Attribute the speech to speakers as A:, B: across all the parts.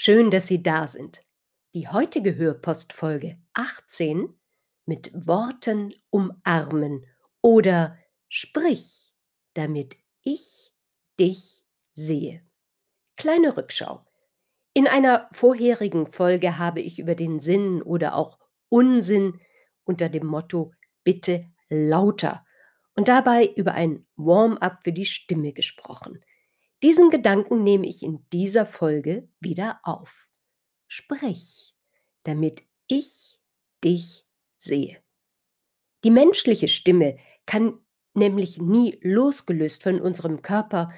A: Schön, dass Sie da sind. Die heutige Hörpostfolge 18 mit Worten umarmen oder Sprich, damit ich dich sehe. Kleine Rückschau. In einer vorherigen Folge habe ich über den Sinn oder auch Unsinn unter dem Motto Bitte lauter und dabei über ein Warm-up für die Stimme gesprochen. Diesen Gedanken nehme ich in dieser Folge wieder auf. Sprich, damit ich dich sehe. Die menschliche Stimme kann nämlich nie losgelöst von unserem Körper,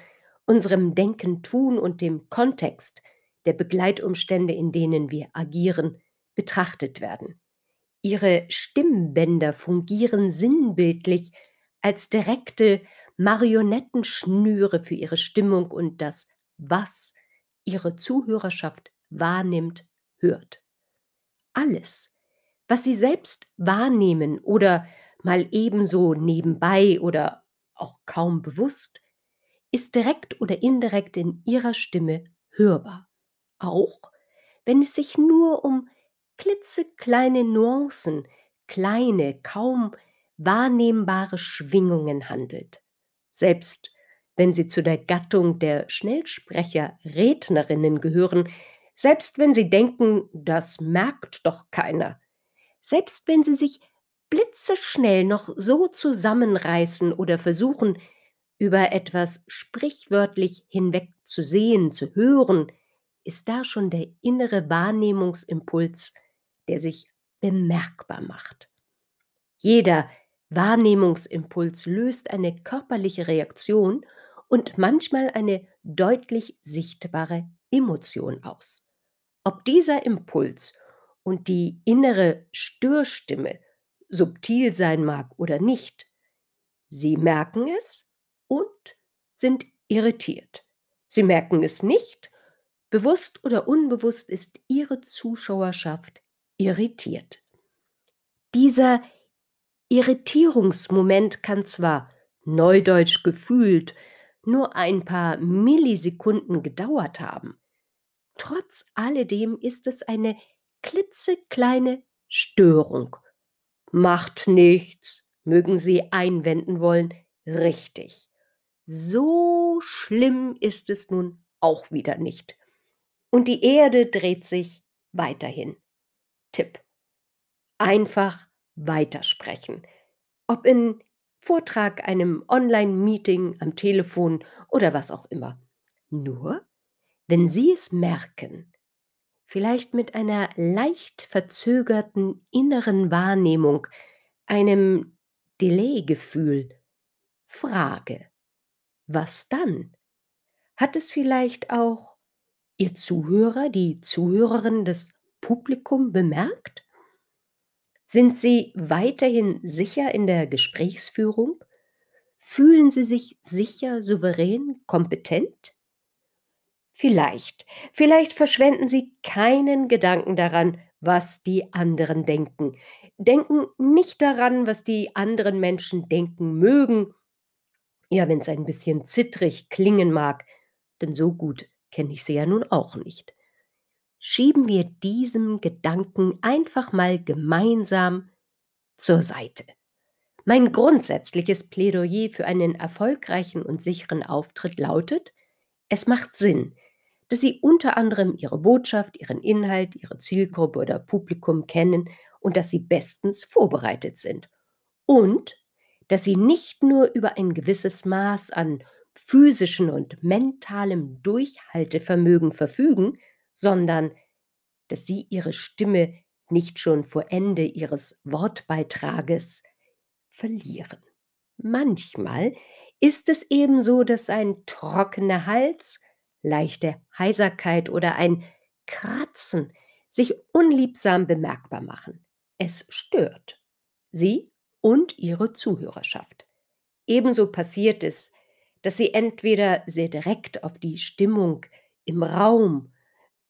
A: unserem Denken, Tun und dem Kontext der Begleitumstände, in denen wir agieren, betrachtet werden. Ihre Stimmbänder fungieren sinnbildlich als direkte Marionettenschnüre für ihre Stimmung und das, was ihre Zuhörerschaft wahrnimmt, hört. Alles, was sie selbst wahrnehmen oder mal ebenso nebenbei oder auch kaum bewusst, ist direkt oder indirekt in ihrer Stimme hörbar, auch wenn es sich nur um klitzekleine Nuancen, kleine, kaum wahrnehmbare Schwingungen handelt selbst wenn sie zu der Gattung der Schnellsprecher Rednerinnen gehören, selbst wenn sie denken, das merkt doch keiner, selbst wenn sie sich blitzeschnell noch so zusammenreißen oder versuchen, über etwas sprichwörtlich hinweg zu sehen, zu hören, ist da schon der innere Wahrnehmungsimpuls, der sich bemerkbar macht. Jeder, Wahrnehmungsimpuls löst eine körperliche Reaktion und manchmal eine deutlich sichtbare Emotion aus. Ob dieser Impuls und die innere Störstimme subtil sein mag oder nicht, Sie merken es und sind irritiert. Sie merken es nicht, bewusst oder unbewusst ist Ihre Zuschauerschaft irritiert. Dieser Irritierungsmoment kann zwar, neudeutsch gefühlt, nur ein paar Millisekunden gedauert haben. Trotz alledem ist es eine klitzekleine Störung. Macht nichts, mögen Sie einwenden wollen. Richtig. So schlimm ist es nun auch wieder nicht. Und die Erde dreht sich weiterhin. Tipp. Einfach weitersprechen. Ob in Vortrag, einem Online-Meeting, am Telefon oder was auch immer. Nur, wenn Sie es merken, vielleicht mit einer leicht verzögerten inneren Wahrnehmung, einem Delay-Gefühl, Frage, was dann? Hat es vielleicht auch Ihr Zuhörer, die Zuhörerin des Publikum bemerkt? Sind Sie weiterhin sicher in der Gesprächsführung? Fühlen Sie sich sicher, souverän, kompetent? Vielleicht, vielleicht verschwenden Sie keinen Gedanken daran, was die anderen denken. Denken nicht daran, was die anderen Menschen denken mögen. Ja, wenn es ein bisschen zittrig klingen mag, denn so gut kenne ich sie ja nun auch nicht schieben wir diesem Gedanken einfach mal gemeinsam zur Seite. Mein grundsätzliches Plädoyer für einen erfolgreichen und sicheren Auftritt lautet, es macht Sinn, dass Sie unter anderem Ihre Botschaft, Ihren Inhalt, Ihre Zielgruppe oder Publikum kennen und dass Sie bestens vorbereitet sind. Und dass Sie nicht nur über ein gewisses Maß an physischen und mentalem Durchhaltevermögen verfügen, sondern dass sie ihre Stimme nicht schon vor Ende ihres Wortbeitrages verlieren. Manchmal ist es ebenso, dass ein trockener Hals, leichte Heiserkeit oder ein kratzen, sich unliebsam bemerkbar machen. Es stört Sie und Ihre Zuhörerschaft. Ebenso passiert es, dass Sie entweder sehr direkt auf die Stimmung im Raum,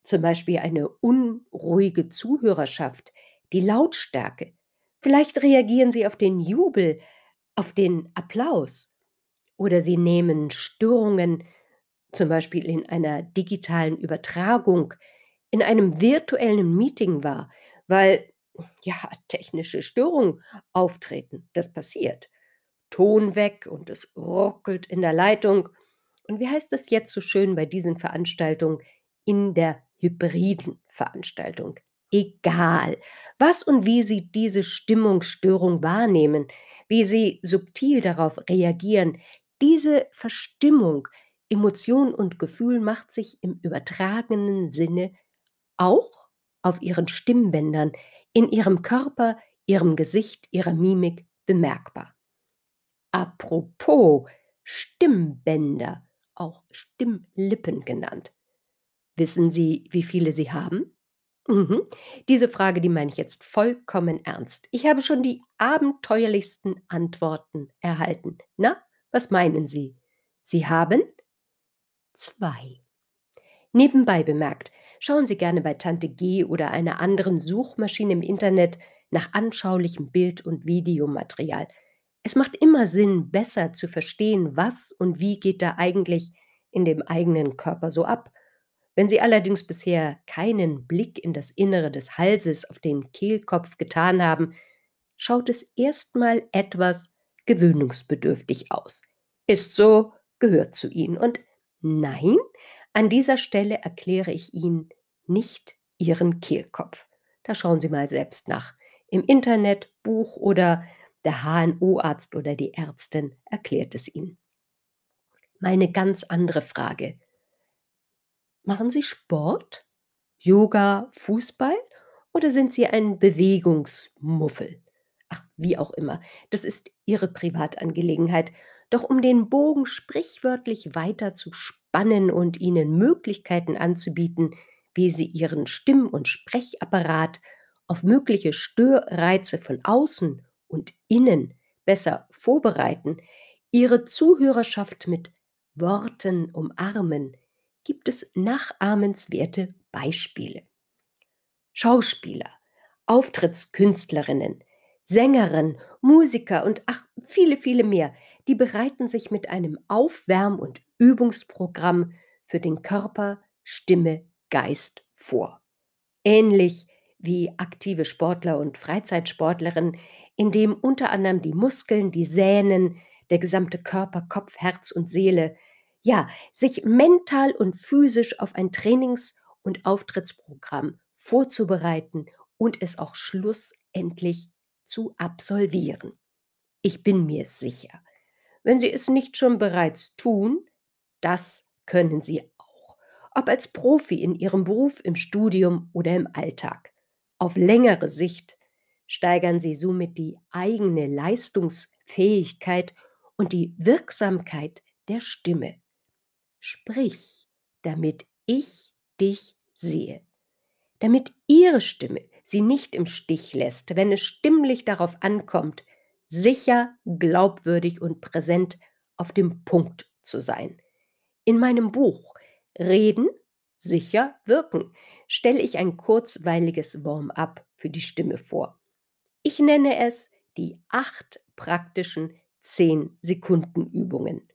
A: zum Beispiel eine unruhige Zuhörerschaft, die Lautstärke, vielleicht reagieren Sie auf den Jubel, auf den Applaus oder Sie nehmen Störungen, zum Beispiel in einer digitalen Übertragung, in einem virtuellen Meeting wahr, weil ja, technische Störungen auftreten. Das passiert. Ton weg und es ruckelt in der Leitung. Und wie heißt es jetzt so schön bei diesen Veranstaltungen? In der hybriden Veranstaltung. Egal, was und wie Sie diese Stimmungsstörung wahrnehmen, wie Sie subtil darauf reagieren, diese Verstimmung, Emotion und Gefühl macht sich im übertragenen Sinne auch auf Ihren Stimmbändern, in Ihrem Körper, Ihrem Gesicht, Ihrer Mimik bemerkbar. Apropos Stimmbänder, auch Stimmlippen genannt. Wissen Sie, wie viele Sie haben? Mhm. Diese Frage, die meine ich jetzt vollkommen ernst. Ich habe schon die abenteuerlichsten Antworten erhalten. Na, was meinen Sie? Sie haben zwei. Nebenbei bemerkt, schauen Sie gerne bei Tante G oder einer anderen Suchmaschine im Internet nach anschaulichem Bild- und Videomaterial. Es macht immer Sinn, besser zu verstehen, was und wie geht da eigentlich in dem eigenen Körper so ab. Wenn Sie allerdings bisher keinen Blick in das Innere des Halses auf den Kehlkopf getan haben, schaut es erstmal etwas gewöhnungsbedürftig aus. Ist so, gehört zu Ihnen. Und nein, an dieser Stelle erkläre ich Ihnen nicht Ihren Kehlkopf. Da schauen Sie mal selbst nach. Im Internet, Buch oder der HNO-Arzt oder die Ärztin erklärt es Ihnen. Meine ganz andere Frage. Machen Sie Sport? Yoga, Fußball? Oder sind Sie ein Bewegungsmuffel? Ach, wie auch immer. Das ist Ihre Privatangelegenheit. Doch um den Bogen sprichwörtlich weiter zu spannen und Ihnen Möglichkeiten anzubieten, wie Sie Ihren Stimm- und Sprechapparat auf mögliche Störreize von außen und innen besser vorbereiten, Ihre Zuhörerschaft mit Worten umarmen, gibt es nachahmenswerte Beispiele. Schauspieler, Auftrittskünstlerinnen, Sängerinnen, Musiker und ach, viele, viele mehr, die bereiten sich mit einem Aufwärm- und Übungsprogramm für den Körper, Stimme, Geist vor. Ähnlich wie aktive Sportler und Freizeitsportlerinnen, in dem unter anderem die Muskeln, die Sehnen, der gesamte Körper, Kopf, Herz und Seele, ja, sich mental und physisch auf ein Trainings- und Auftrittsprogramm vorzubereiten und es auch schlussendlich zu absolvieren. Ich bin mir sicher, wenn Sie es nicht schon bereits tun, das können Sie auch, ob als Profi in Ihrem Beruf, im Studium oder im Alltag. Auf längere Sicht steigern Sie somit die eigene Leistungsfähigkeit und die Wirksamkeit der Stimme. Sprich, damit ich dich sehe, damit Ihre Stimme Sie nicht im Stich lässt, wenn es stimmlich darauf ankommt, sicher, glaubwürdig und präsent auf dem Punkt zu sein. In meinem Buch Reden, sicher, wirken stelle ich ein kurzweiliges Warm-up für die Stimme vor. Ich nenne es die acht praktischen 10-Sekunden-Übungen.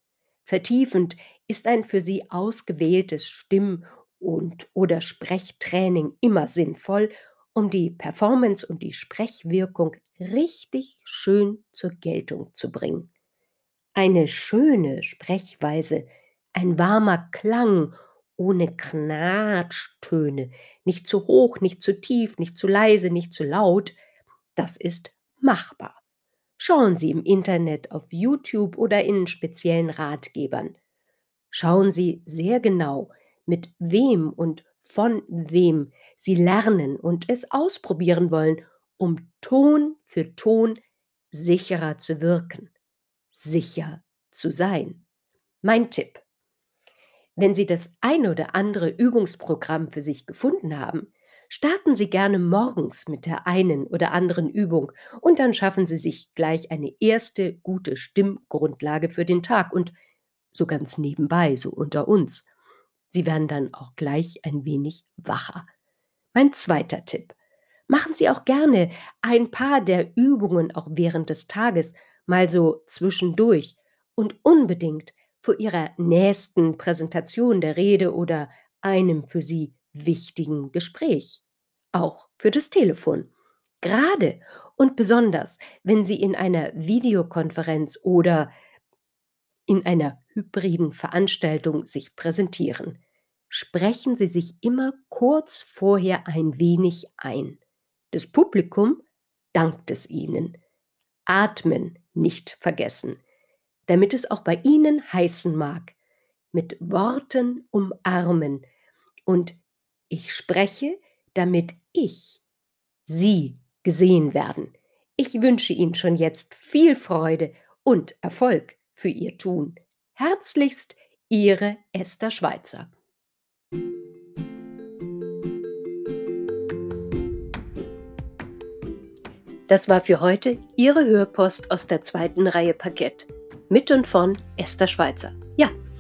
A: Vertiefend ist ein für Sie ausgewähltes Stimm- und oder Sprechtraining immer sinnvoll, um die Performance und die Sprechwirkung richtig schön zur Geltung zu bringen. Eine schöne Sprechweise, ein warmer Klang ohne Knatschtöne, nicht zu hoch, nicht zu tief, nicht zu leise, nicht zu laut, das ist machbar. Schauen Sie im Internet, auf YouTube oder in speziellen Ratgebern. Schauen Sie sehr genau, mit wem und von wem Sie lernen und es ausprobieren wollen, um Ton für Ton sicherer zu wirken, sicher zu sein. Mein Tipp. Wenn Sie das eine oder andere Übungsprogramm für sich gefunden haben, starten Sie gerne morgens mit der einen oder anderen Übung und dann schaffen Sie sich gleich eine erste gute Stimmgrundlage für den Tag und so ganz nebenbei, so unter uns. Sie werden dann auch gleich ein wenig wacher. Mein zweiter Tipp. Machen Sie auch gerne ein paar der Übungen auch während des Tages, mal so zwischendurch und unbedingt vor Ihrer nächsten Präsentation der Rede oder einem für Sie wichtigen Gespräch. Auch für das Telefon. Gerade und besonders, wenn Sie in einer Videokonferenz oder in einer hybriden Veranstaltung sich präsentieren. Sprechen Sie sich immer kurz vorher ein wenig ein. Das Publikum dankt es Ihnen. Atmen nicht vergessen damit es auch bei Ihnen heißen mag, mit Worten umarmen und ich spreche, damit ich, Sie gesehen werden. Ich wünsche Ihnen schon jetzt viel Freude und Erfolg für Ihr Tun. Herzlichst Ihre Esther Schweizer. Das war für heute Ihre Hörpost aus der zweiten Reihe Parkett mit und von Esther Schweizer. Ja,